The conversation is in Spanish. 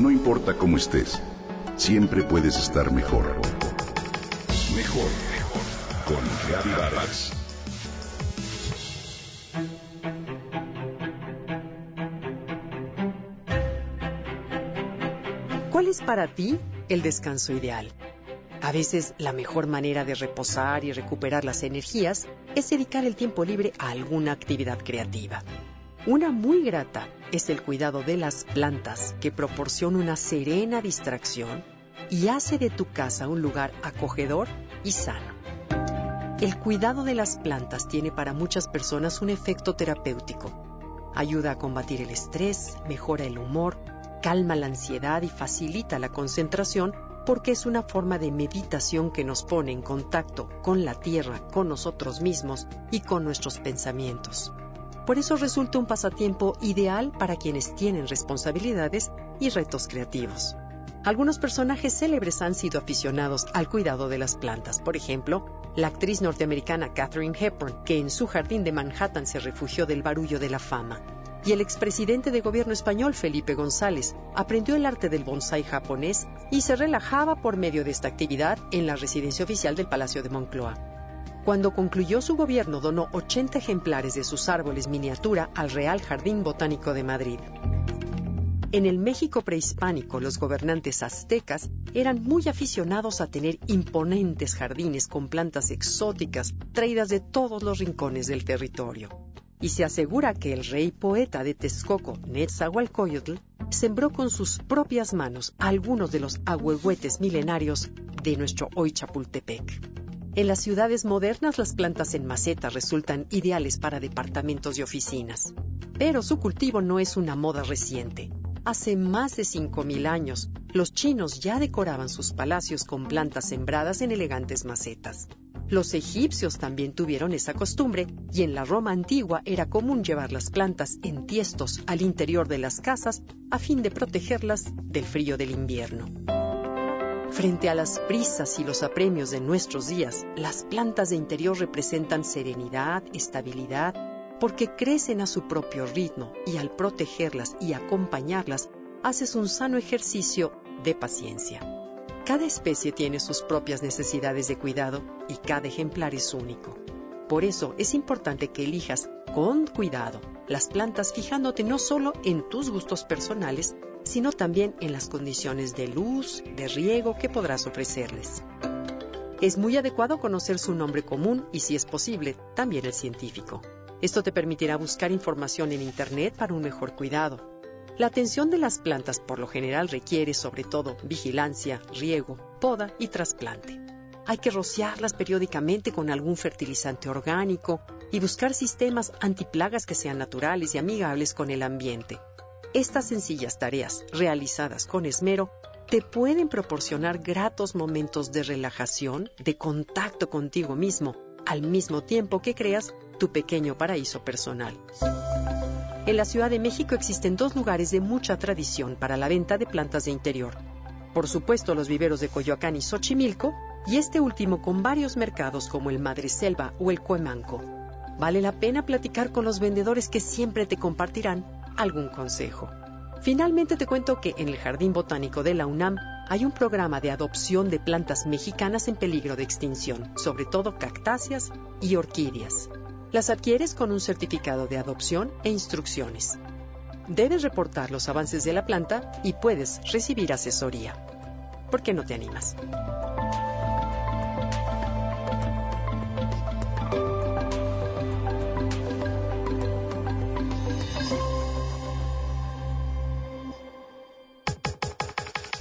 No importa cómo estés, siempre puedes estar mejor. Mejor, mejor. Con Vargas. ¿Cuál es para ti el descanso ideal? A veces la mejor manera de reposar y recuperar las energías es dedicar el tiempo libre a alguna actividad creativa. Una muy grata es el cuidado de las plantas que proporciona una serena distracción y hace de tu casa un lugar acogedor y sano. El cuidado de las plantas tiene para muchas personas un efecto terapéutico. Ayuda a combatir el estrés, mejora el humor, calma la ansiedad y facilita la concentración porque es una forma de meditación que nos pone en contacto con la tierra, con nosotros mismos y con nuestros pensamientos. Por eso resulta un pasatiempo ideal para quienes tienen responsabilidades y retos creativos. Algunos personajes célebres han sido aficionados al cuidado de las plantas. Por ejemplo, la actriz norteamericana Katherine Hepburn, que en su jardín de Manhattan se refugió del barullo de la fama y el expresidente de gobierno español Felipe González aprendió el arte del bonsái japonés y se relajaba por medio de esta actividad en la residencia oficial del Palacio de Moncloa. Cuando concluyó su gobierno donó 80 ejemplares de sus árboles miniatura al Real Jardín Botánico de Madrid. En el México prehispánico, los gobernantes aztecas eran muy aficionados a tener imponentes jardines con plantas exóticas traídas de todos los rincones del territorio y se asegura que el rey poeta de Texcoco, Netzahualcoyotl, sembró con sus propias manos algunos de los ahuehuetes milenarios de nuestro hoy Chapultepec. En las ciudades modernas las plantas en maceta resultan ideales para departamentos y oficinas, pero su cultivo no es una moda reciente. Hace más de 5.000 años, los chinos ya decoraban sus palacios con plantas sembradas en elegantes macetas. Los egipcios también tuvieron esa costumbre y en la Roma antigua era común llevar las plantas en tiestos al interior de las casas a fin de protegerlas del frío del invierno. Frente a las prisas y los apremios de nuestros días, las plantas de interior representan serenidad, estabilidad, porque crecen a su propio ritmo y al protegerlas y acompañarlas, haces un sano ejercicio de paciencia. Cada especie tiene sus propias necesidades de cuidado y cada ejemplar es único. Por eso es importante que elijas con cuidado las plantas fijándote no solo en tus gustos personales, sino también en las condiciones de luz, de riego que podrás ofrecerles. Es muy adecuado conocer su nombre común y, si es posible, también el científico. Esto te permitirá buscar información en Internet para un mejor cuidado. La atención de las plantas por lo general requiere sobre todo vigilancia, riego, poda y trasplante. Hay que rociarlas periódicamente con algún fertilizante orgánico y buscar sistemas antiplagas que sean naturales y amigables con el ambiente. Estas sencillas tareas, realizadas con esmero, te pueden proporcionar gratos momentos de relajación, de contacto contigo mismo, al mismo tiempo que creas tu pequeño paraíso personal. En la Ciudad de México existen dos lugares de mucha tradición para la venta de plantas de interior. Por supuesto, los viveros de Coyoacán y Xochimilco, y este último con varios mercados como el Madreselva o el Cuemanco. Vale la pena platicar con los vendedores que siempre te compartirán algún consejo. Finalmente te cuento que en el Jardín Botánico de la UNAM hay un programa de adopción de plantas mexicanas en peligro de extinción, sobre todo cactáceas y orquídeas. Las adquieres con un certificado de adopción e instrucciones. Debes reportar los avances de la planta y puedes recibir asesoría. ¿Por qué no te animas?